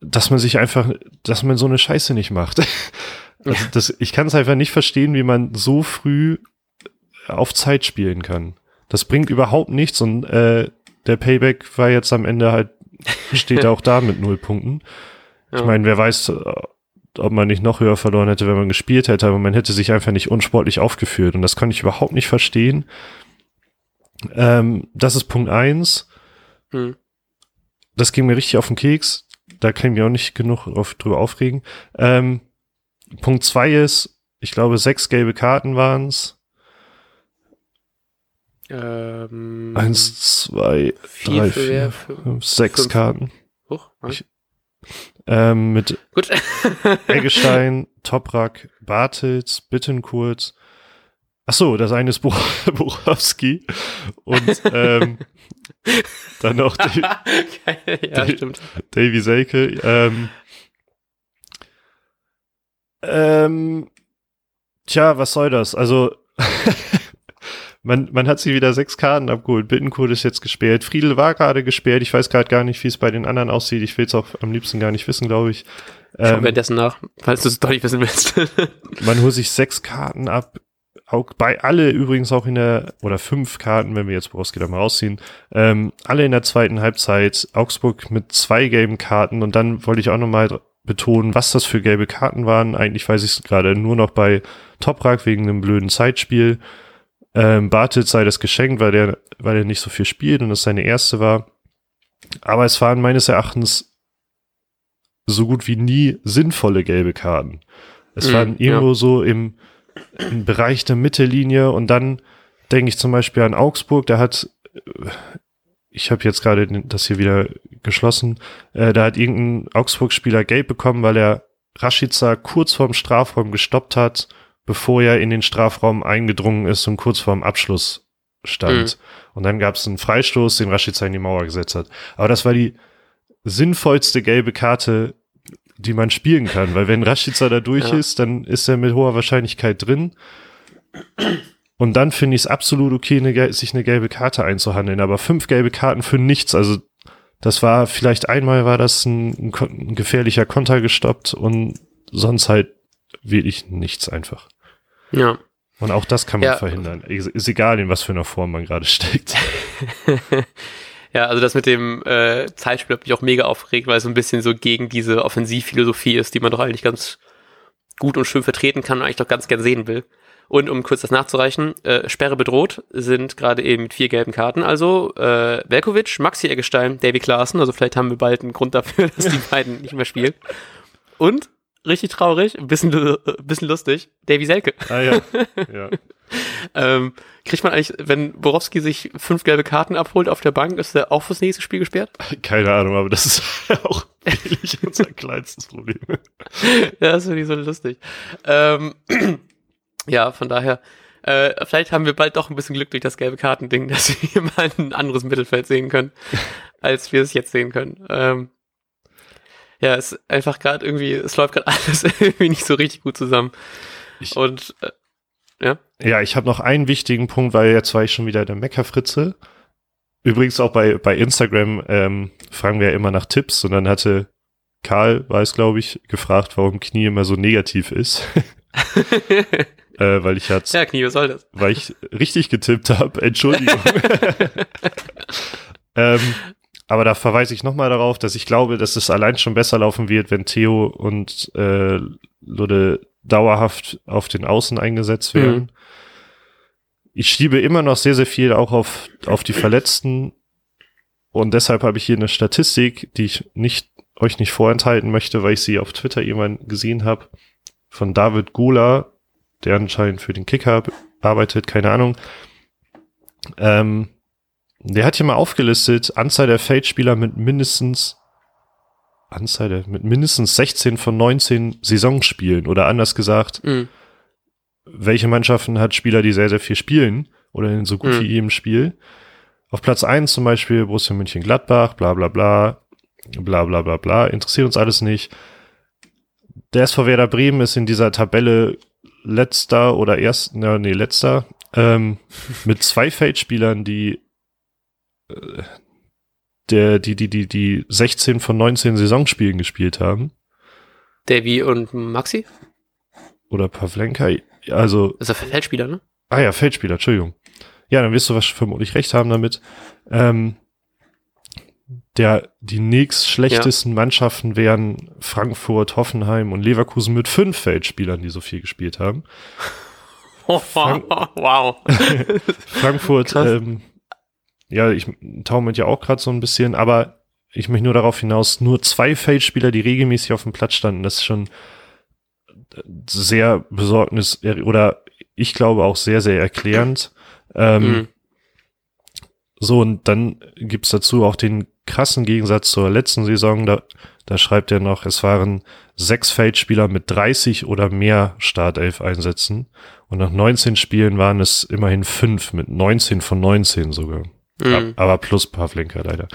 dass man sich einfach, dass man so eine Scheiße nicht macht. also das, ich kann es einfach nicht verstehen, wie man so früh auf Zeit spielen kann. Das bringt überhaupt nichts und äh, der Payback war jetzt am Ende halt, steht auch da mit null Punkten. Ja. Ich meine, wer weiß, ob man nicht noch höher verloren hätte, wenn man gespielt hätte, aber man hätte sich einfach nicht unsportlich aufgeführt und das kann ich überhaupt nicht verstehen. Ähm, das ist Punkt eins. Hm. Das ging mir richtig auf den Keks. Da kann ich mich auch nicht genug auf, drüber aufregen. Ähm, Punkt zwei ist, ich glaube, sechs gelbe Karten waren's. Ähm, Eins, zwei, drei, vier, fünf, sechs fünf. Karten. Hoch, ich, ähm, mit Gut. Eggestein, Toprak, Bartels, Bittenkurt. Ach so, das eine ist Buch Buchowski und ähm, dann noch Davy, ja, stimmt. Davy Selke. Ähm, ähm, tja, was soll das? Also man, man hat sie wieder sechs Karten abgeholt. Bittenkurt ist jetzt gesperrt. Friedel war gerade gesperrt. Ich weiß gerade gar nicht, wie es bei den anderen aussieht. Ich will es auch am liebsten gar nicht wissen, glaube ich. Schau ähm, währenddessen nach, falls du es doch nicht wissen willst. man holt sich sechs Karten ab. Auch bei alle übrigens auch in der, oder fünf Karten, wenn wir jetzt Borowski da mal rausziehen, ähm, alle in der zweiten Halbzeit. Augsburg mit zwei gelben Karten. Und dann wollte ich auch nochmal betonen, was das für gelbe Karten waren. Eigentlich weiß ich es gerade nur noch bei Toprak wegen einem blöden Zeitspiel. Ähm, Bartels sei das geschenkt, weil der, weil er nicht so viel spielt und es seine erste war. Aber es waren meines Erachtens so gut wie nie sinnvolle gelbe Karten. Es mhm, waren irgendwo ja. so im, im Bereich der Mittellinie und dann denke ich zum Beispiel an Augsburg, da hat, ich habe jetzt gerade das hier wieder geschlossen, äh, da hat irgendein Augsburg-Spieler gelb bekommen, weil er Rashica kurz vorm Strafraum gestoppt hat bevor er in den Strafraum eingedrungen ist und kurz vorm Abschluss stand. Mhm. Und dann gab es einen Freistoß, den Rashica in die Mauer gesetzt hat. Aber das war die sinnvollste gelbe Karte, die man spielen kann, weil wenn Rashica da durch ja. ist, dann ist er mit hoher Wahrscheinlichkeit drin. Und dann finde ich es absolut okay, eine, sich eine gelbe Karte einzuhandeln. Aber fünf gelbe Karten für nichts. Also das war vielleicht einmal war das ein, ein gefährlicher Konter gestoppt und sonst halt wirklich nichts einfach. Ja. Und auch das kann man ja. verhindern. Ist egal, in was für einer Form man gerade steckt. ja, also das mit dem äh, Zeitspiel hat mich auch mega aufgeregt, weil es so ein bisschen so gegen diese Offensivphilosophie ist, die man doch eigentlich ganz gut und schön vertreten kann und eigentlich doch ganz gern sehen will. Und um kurz das nachzureichen, äh, Sperre bedroht sind gerade eben mit vier gelben Karten. Also äh, Velkovic, Maxi Eggestein, Davy Klaassen. Also vielleicht haben wir bald einen Grund dafür, dass die beiden nicht mehr spielen. Und richtig traurig, ein bisschen, ein bisschen lustig. Davy Selke. Ah ja. ja. ähm, kriegt man eigentlich, wenn Borowski sich fünf gelbe Karten abholt auf der Bank, ist er auch fürs nächste Spiel gesperrt? Keine Ahnung, aber das ist auch wirklich unser kleinstes Problem. ja, das finde ich so lustig. Ähm, ja, von daher, äh, vielleicht haben wir bald doch ein bisschen Glück durch das gelbe Kartending, dass wir mal ein anderes Mittelfeld sehen können, als wir es jetzt sehen können. Ähm, ja, es ist einfach gerade irgendwie, es läuft gerade alles irgendwie nicht so richtig gut zusammen. Ich, und äh, ja. Ja, ich habe noch einen wichtigen Punkt, weil jetzt war ich schon wieder der Meckerfritze. Übrigens auch bei, bei Instagram ähm, fragen wir ja immer nach Tipps und dann hatte Karl, weiß glaube ich, gefragt, warum Knie immer so negativ ist. äh, weil ich hat's, Ja, Knie, was soll das? Weil ich richtig getippt habe. Entschuldigung. ähm, aber da verweise ich nochmal darauf, dass ich glaube, dass es allein schon besser laufen wird, wenn Theo und äh, Lude dauerhaft auf den Außen eingesetzt werden. Mhm. Ich schiebe immer noch sehr, sehr viel auch auf, auf die Verletzten. Und deshalb habe ich hier eine Statistik, die ich nicht euch nicht vorenthalten möchte, weil ich sie auf Twitter jemand gesehen habe, von David Gula, der anscheinend für den Kicker arbeitet, keine Ahnung. Ähm, der hat hier mal aufgelistet, Anzahl der Feldspieler mit mindestens Anzahl der, mit mindestens 16 von 19 Saisonspielen oder anders gesagt, Mhm. welche Mannschaften hat Spieler, die sehr, sehr viel spielen oder in so gut Mhm. wie jedem Spiel. Auf Platz eins zum Beispiel Borussia München Gladbach, bla bla bla, bla bla bla bla, interessiert uns alles nicht. Der SV Werder Bremen ist in dieser Tabelle letzter oder erst, na, nee, letzter, ähm, mit zwei Feldspielern, die der, die, die, die, die 16 von 19 Saisonspielen gespielt haben. Davy und Maxi? Oder Pavlenka. Also, Das ist der Feldspieler, ne? Ah ja, Feldspieler, Entschuldigung. Ja, dann wirst du was vermutlich recht haben damit. Ähm, der, die nächst schlechtesten Mannschaften wären Frankfurt, Hoffenheim und Leverkusen mit fünf Feldspielern, die so viel gespielt haben. Frank- wow. Frankfurt, ähm, ja, ich taue mit ja auch gerade so ein bisschen, aber ich möchte nur darauf hinaus, nur zwei Feldspieler, die regelmäßig auf dem Platz standen, das ist schon sehr besorgnis oder ich glaube auch sehr, sehr erklärend. Ähm, Mhm. So, und dann gibt's dazu auch den krassen Gegensatz zur letzten Saison. Da, da schreibt er noch, es waren sechs Feldspieler mit 30 oder mehr Startelf-Einsätzen. Und nach 19 Spielen waren es immerhin fünf mit 19 von 19 sogar. Mhm. Aber plus Pavlenka leider.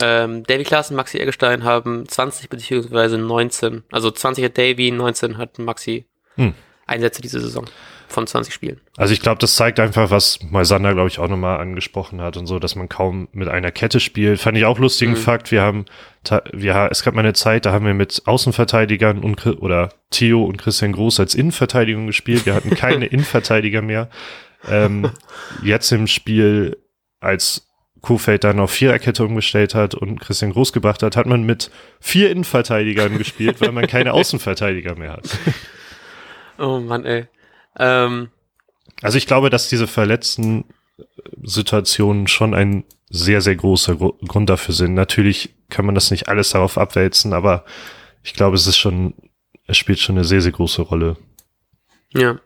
Ähm, Davy Klaassen, Maxi Eggestein haben 20 beziehungsweise 19. Also 20 hat Davy, 19 hat Maxi Hm. Einsätze diese Saison von 20 Spielen. Also ich glaube, das zeigt einfach, was Moisander, glaube ich, auch nochmal angesprochen hat und so, dass man kaum mit einer Kette spielt. Fand ich auch lustigen Mhm. Fakt. Wir haben, wir, es gab mal eine Zeit, da haben wir mit Außenverteidigern und oder Theo und Christian Groß als Innenverteidigung gespielt. Wir hatten keine Innenverteidiger mehr. Ähm, jetzt im Spiel, als Kofeld dann auf Viererkette umgestellt hat und Christian Groß gebracht hat, hat man mit vier Innenverteidigern gespielt, weil man keine Außenverteidiger mehr hat. Oh Mann, ey. Ähm, Also ich glaube, dass diese verletzten Situationen schon ein sehr, sehr großer Gru Grund dafür sind. Natürlich kann man das nicht alles darauf abwälzen, aber ich glaube, es ist schon, es spielt schon eine sehr, sehr große Rolle. ja.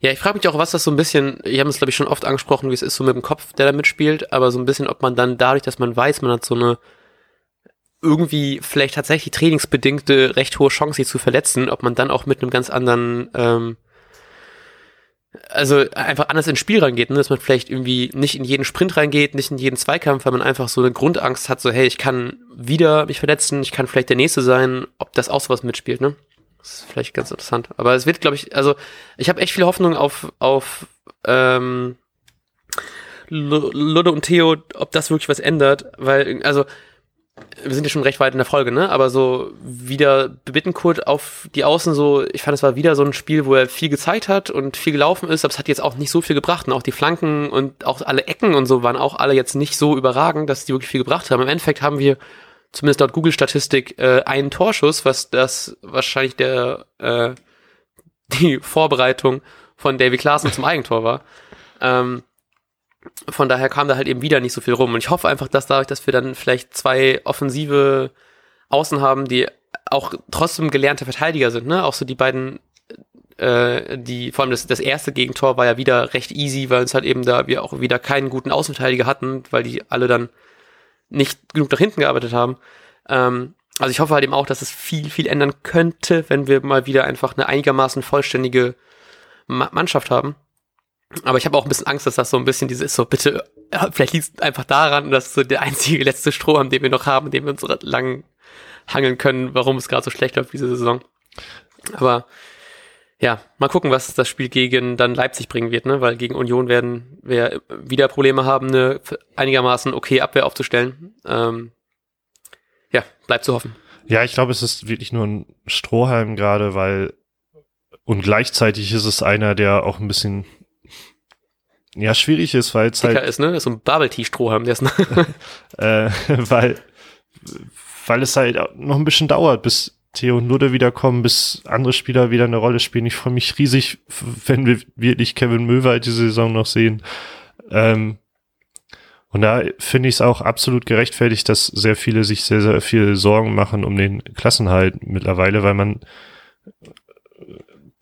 Ja, ich frage mich auch, was das so ein bisschen, ich habe es glaube ich schon oft angesprochen, wie es ist so mit dem Kopf, der da mitspielt, aber so ein bisschen, ob man dann dadurch, dass man weiß, man hat so eine irgendwie vielleicht tatsächlich trainingsbedingte recht hohe Chance, sich zu verletzen, ob man dann auch mit einem ganz anderen, ähm, also einfach anders ins Spiel reingeht, ne? dass man vielleicht irgendwie nicht in jeden Sprint reingeht, nicht in jeden Zweikampf, weil man einfach so eine Grundangst hat, so hey, ich kann wieder mich verletzen, ich kann vielleicht der Nächste sein, ob das auch sowas mitspielt, ne? Das ist vielleicht ganz interessant. Aber es wird, glaube ich, also ich habe echt viel Hoffnung auf, auf ähm, Lu- Ludde und Theo, ob das wirklich was ändert, weil, also wir sind ja schon recht weit in der Folge, ne? Aber so wieder Bittenkurt auf die Außen so, ich fand es war wieder so ein Spiel, wo er viel gezeigt hat und viel gelaufen ist, aber es hat jetzt auch nicht so viel gebracht. Und auch die Flanken und auch alle Ecken und so waren auch alle jetzt nicht so überragend, dass die wirklich viel gebracht haben. Im Endeffekt haben wir zumindest laut Google-Statistik äh, einen Torschuss, was das wahrscheinlich der äh, die Vorbereitung von Davy Klaassen zum Eigentor war. Ähm, von daher kam da halt eben wieder nicht so viel rum. Und ich hoffe einfach, dass dadurch, dass wir dann vielleicht zwei offensive Außen haben, die auch trotzdem gelernte Verteidiger sind, ne? Auch so die beiden, äh, die, vor allem das, das erste Gegentor war ja wieder recht easy, weil es halt eben da wir auch wieder keinen guten Außenverteidiger hatten, weil die alle dann nicht genug nach hinten gearbeitet haben. Ähm, also ich hoffe halt eben auch, dass es viel, viel ändern könnte, wenn wir mal wieder einfach eine einigermaßen vollständige Ma Mannschaft haben. Aber ich habe auch ein bisschen Angst, dass das so ein bisschen dieses so, bitte, vielleicht liegt es einfach daran, dass so der einzige letzte Strohhalm, den wir noch haben, den wir uns lang hangeln können, warum es gerade so schlecht läuft diese Saison. Aber ja, mal gucken, was das Spiel gegen dann Leipzig bringen wird, ne? Weil gegen Union werden wir wieder Probleme haben, eine einigermaßen okay Abwehr aufzustellen. Ähm, ja, bleibt zu hoffen. Ja, ich glaube, es ist wirklich nur ein Strohhalm gerade, weil und gleichzeitig ist es einer, der auch ein bisschen ja schwierig ist, weil es halt ist, ne? Ist so ein Bubble Tea Strohhalm, der ist äh, weil weil es halt noch ein bisschen dauert, bis Theo und Ludde wiederkommen, bis andere Spieler wieder eine Rolle spielen. Ich freue mich riesig, wenn wir wirklich Kevin Möwald diese Saison noch sehen. Ähm, Und da finde ich es auch absolut gerechtfertigt, dass sehr viele sich sehr, sehr viel Sorgen machen um den Klassenhalt mittlerweile, weil man,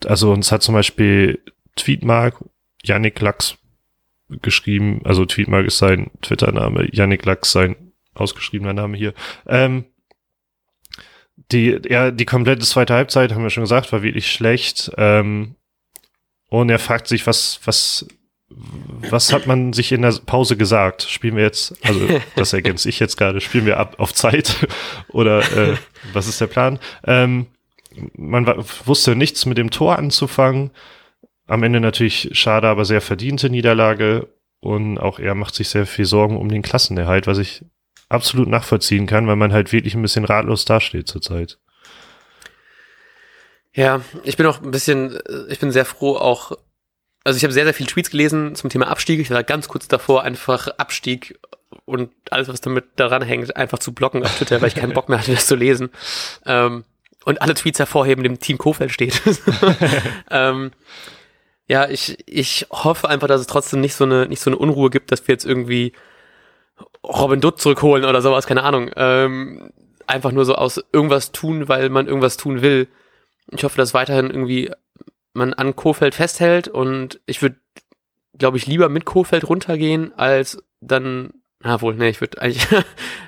also uns hat zum Beispiel Tweetmark, Yannick Lachs geschrieben, also Tweetmark ist sein Twitter-Name, Yannick Lachs sein ausgeschriebener Name hier. Ähm, die, ja, die komplette zweite Halbzeit, haben wir schon gesagt, war wirklich schlecht. Ähm, und er fragt sich, was, was was hat man sich in der Pause gesagt? Spielen wir jetzt, also das ergänze ich jetzt gerade, spielen wir ab auf Zeit oder äh, was ist der Plan? Ähm, man wusste nichts mit dem Tor anzufangen. Am Ende natürlich schade, aber sehr verdiente Niederlage. Und auch er macht sich sehr viel Sorgen um den Klassenerhalt, was ich absolut nachvollziehen kann, weil man halt wirklich ein bisschen ratlos dasteht zurzeit. Ja, ich bin auch ein bisschen, ich bin sehr froh, auch also ich habe sehr, sehr viele Tweets gelesen zum Thema Abstieg. Ich war ganz kurz davor, einfach Abstieg und alles, was damit daran hängt, einfach zu blocken auf Twitter, weil ich keinen Bock mehr hatte, das zu lesen. Ähm, und alle Tweets hervorheben, dem Team Kofeld steht. ähm, ja, ich, ich hoffe einfach, dass es trotzdem nicht so eine, nicht so eine Unruhe gibt, dass wir jetzt irgendwie Robin Dutt zurückholen oder sowas, keine Ahnung. Ähm, einfach nur so aus irgendwas tun, weil man irgendwas tun will. Ich hoffe, dass weiterhin irgendwie man an Kofeld festhält und ich würde, glaube ich, lieber mit Kofeld runtergehen, als dann, na wohl, ne, ich würde eigentlich, das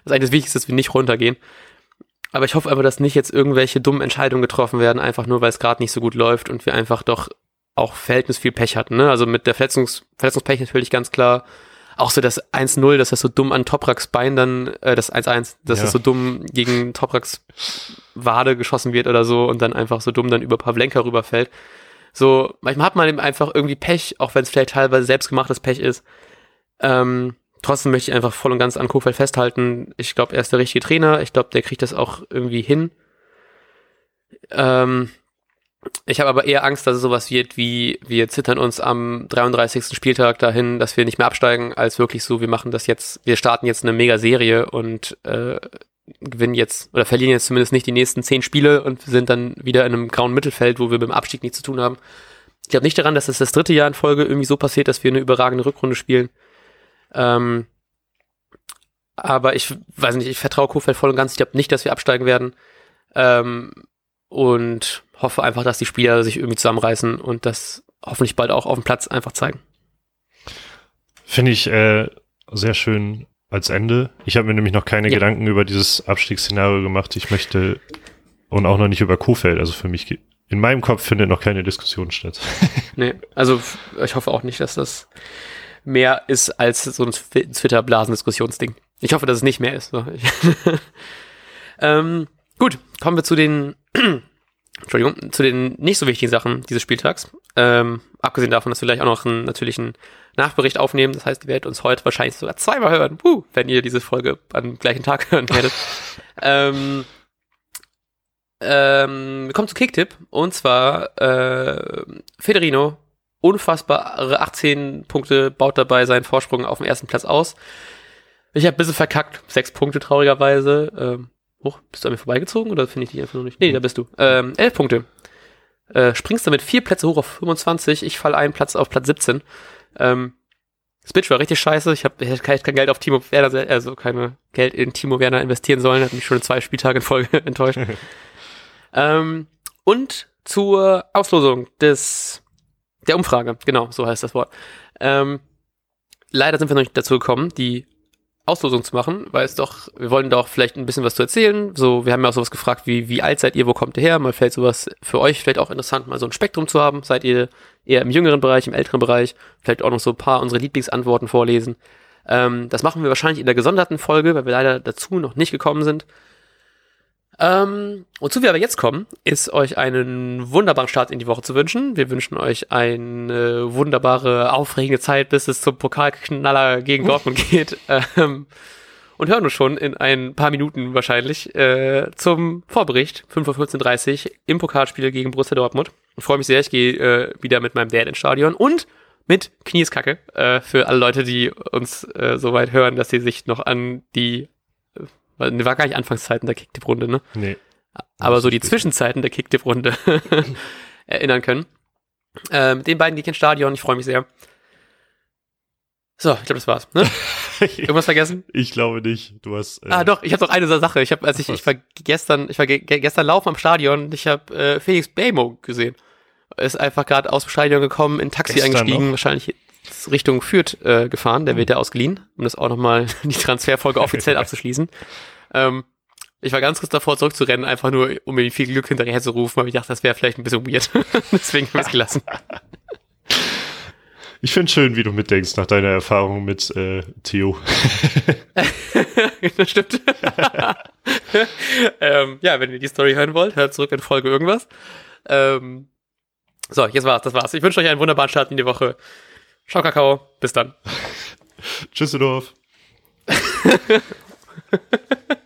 ist eigentlich das Wichtigste, dass wir nicht runtergehen. Aber ich hoffe einfach, dass nicht jetzt irgendwelche dummen Entscheidungen getroffen werden, einfach nur, weil es gerade nicht so gut läuft und wir einfach doch auch verhältnis viel Pech hatten. Ne? Also mit der Verletzungs Verletzungspech natürlich ganz klar. Auch so das 1-0, dass das so dumm an Topraks Bein dann, äh, das 1-1, dass ja. das so dumm gegen Topraks Wade geschossen wird oder so und dann einfach so dumm dann über Pavlenka rüberfällt. So, manchmal hat man eben einfach irgendwie Pech, auch wenn es vielleicht teilweise selbstgemachtes Pech ist. Ähm, trotzdem möchte ich einfach voll und ganz an Kofeld festhalten. Ich glaube, er ist der richtige Trainer. Ich glaube, der kriegt das auch irgendwie hin. Ähm, ich habe aber eher Angst, dass es sowas wird wie wir zittern uns am 33. Spieltag dahin, dass wir nicht mehr absteigen, als wirklich so, wir machen das jetzt, wir starten jetzt eine Mega-Serie und äh, gewinnen jetzt oder verlieren jetzt zumindest nicht die nächsten zehn Spiele und sind dann wieder in einem grauen Mittelfeld, wo wir mit dem Abstieg nichts zu tun haben. Ich glaube nicht daran, dass es das dritte Jahr in Folge irgendwie so passiert, dass wir eine überragende Rückrunde spielen. Ähm, aber ich weiß nicht, ich vertraue Kofeld voll und ganz. Ich glaube nicht, dass wir absteigen werden. Ähm, und hoffe einfach, dass die Spieler sich irgendwie zusammenreißen und das hoffentlich bald auch auf dem Platz einfach zeigen. Finde ich äh, sehr schön als Ende. Ich habe mir nämlich noch keine ja. Gedanken über dieses Abstiegsszenario gemacht. Ich möchte und auch noch nicht über Kuhfeld. Also für mich, in meinem Kopf findet noch keine Diskussion statt. nee, also ich hoffe auch nicht, dass das mehr ist als so ein Twitter-Blasen-Diskussionsding. Ich hoffe, dass es nicht mehr ist. Ähm, gut, kommen wir zu den, Entschuldigung, zu den nicht so wichtigen Sachen dieses Spieltags. Ähm, abgesehen davon, dass wir gleich auch noch einen, natürlich einen Nachbericht aufnehmen. Das heißt, ihr werdet uns heute wahrscheinlich sogar zweimal hören, Puh, wenn ihr diese Folge am gleichen Tag hören werdet. ähm, ähm, wir kommen zu Kicktipp. Und zwar äh, Federino, unfassbare 18 Punkte, baut dabei seinen Vorsprung auf dem ersten Platz aus. Ich habe ein bisschen verkackt, sechs Punkte traurigerweise. Ähm, hoch, bist du an mir vorbeigezogen oder finde ich dich einfach noch nicht? Nee, da bist du. Ähm, elf Punkte. Äh, springst damit vier Plätze hoch auf 25. Ich falle einen Platz auf Platz 17. Ähm, Switch war richtig scheiße. Ich habe kein, kein Geld auf Timo Werner, also keine Geld in Timo Werner investieren sollen. Hat mich schon zwei Spieltage in Folge enttäuscht. ähm, und zur Auslosung des der Umfrage, genau, so heißt das Wort. Ähm, leider sind wir noch nicht dazu gekommen, die Auslosung zu machen, weil es doch, wir wollen doch vielleicht ein bisschen was zu erzählen. So, wir haben ja auch sowas gefragt wie, wie alt seid ihr, wo kommt ihr her? Mal vielleicht sowas für euch vielleicht auch interessant, mal so ein Spektrum zu haben. Seid ihr eher im jüngeren Bereich, im älteren Bereich? Vielleicht auch noch so ein paar unsere Lieblingsantworten vorlesen. Ähm, das machen wir wahrscheinlich in der gesonderten Folge, weil wir leider dazu noch nicht gekommen sind. Ähm, wozu wir aber jetzt kommen, ist euch einen wunderbaren Start in die Woche zu wünschen. Wir wünschen euch eine wunderbare, aufregende Zeit, bis es zum Pokalknaller gegen. Dortmund geht. Ähm, und hören uns schon in ein paar Minuten wahrscheinlich äh, zum Vorbericht 5.14.30 Uhr im Pokalspiel gegen Borussia Dortmund. Ich freue mich sehr, ich gehe äh, wieder mit meinem Dad ins Stadion und mit Knieskacke äh, für alle Leute, die uns äh, so weit hören, dass sie sich noch an die weil, war gar nicht Anfangszeiten der Kicktipp-Runde, ne? Nee. Aber so die Zwischenzeiten der Kicktipp-Runde erinnern können. Äh, mit den beiden gehe ich ins Stadion, ich freue mich sehr. So, ich glaube, das war's. Ne? Irgendwas vergessen? Ich glaube nicht. Du hast. Äh, ah, doch, ich habe noch eine Sache. Ich habe, als ich, ich war gestern, ich war ge gestern laufen am Stadion und ich habe äh, Felix Bamo gesehen. Ist einfach gerade aus dem Stadion gekommen, in Taxi gestern eingestiegen, noch? wahrscheinlich Richtung Fürth äh, gefahren. Der mhm. wird ja ausgeliehen, um das auch nochmal die Transferfolge offiziell abzuschließen. Ähm, ich war ganz kurz davor, zurückzurennen, einfach nur, um mir viel Glück hinterher zu rufen, weil ich dachte, das wäre vielleicht ein bisschen weird. Deswegen habe ich es gelassen. Ich finde schön, wie du mitdenkst nach deiner Erfahrung mit äh, Theo. das stimmt. ähm, ja, wenn ihr die Story hören wollt, hört zurück in Folge irgendwas. Ähm, so, jetzt war's, das war's. Ich wünsche euch einen wunderbaren Start in die Woche. Schau Kakao. Bis dann. Tschüss, Tschüsseldorf.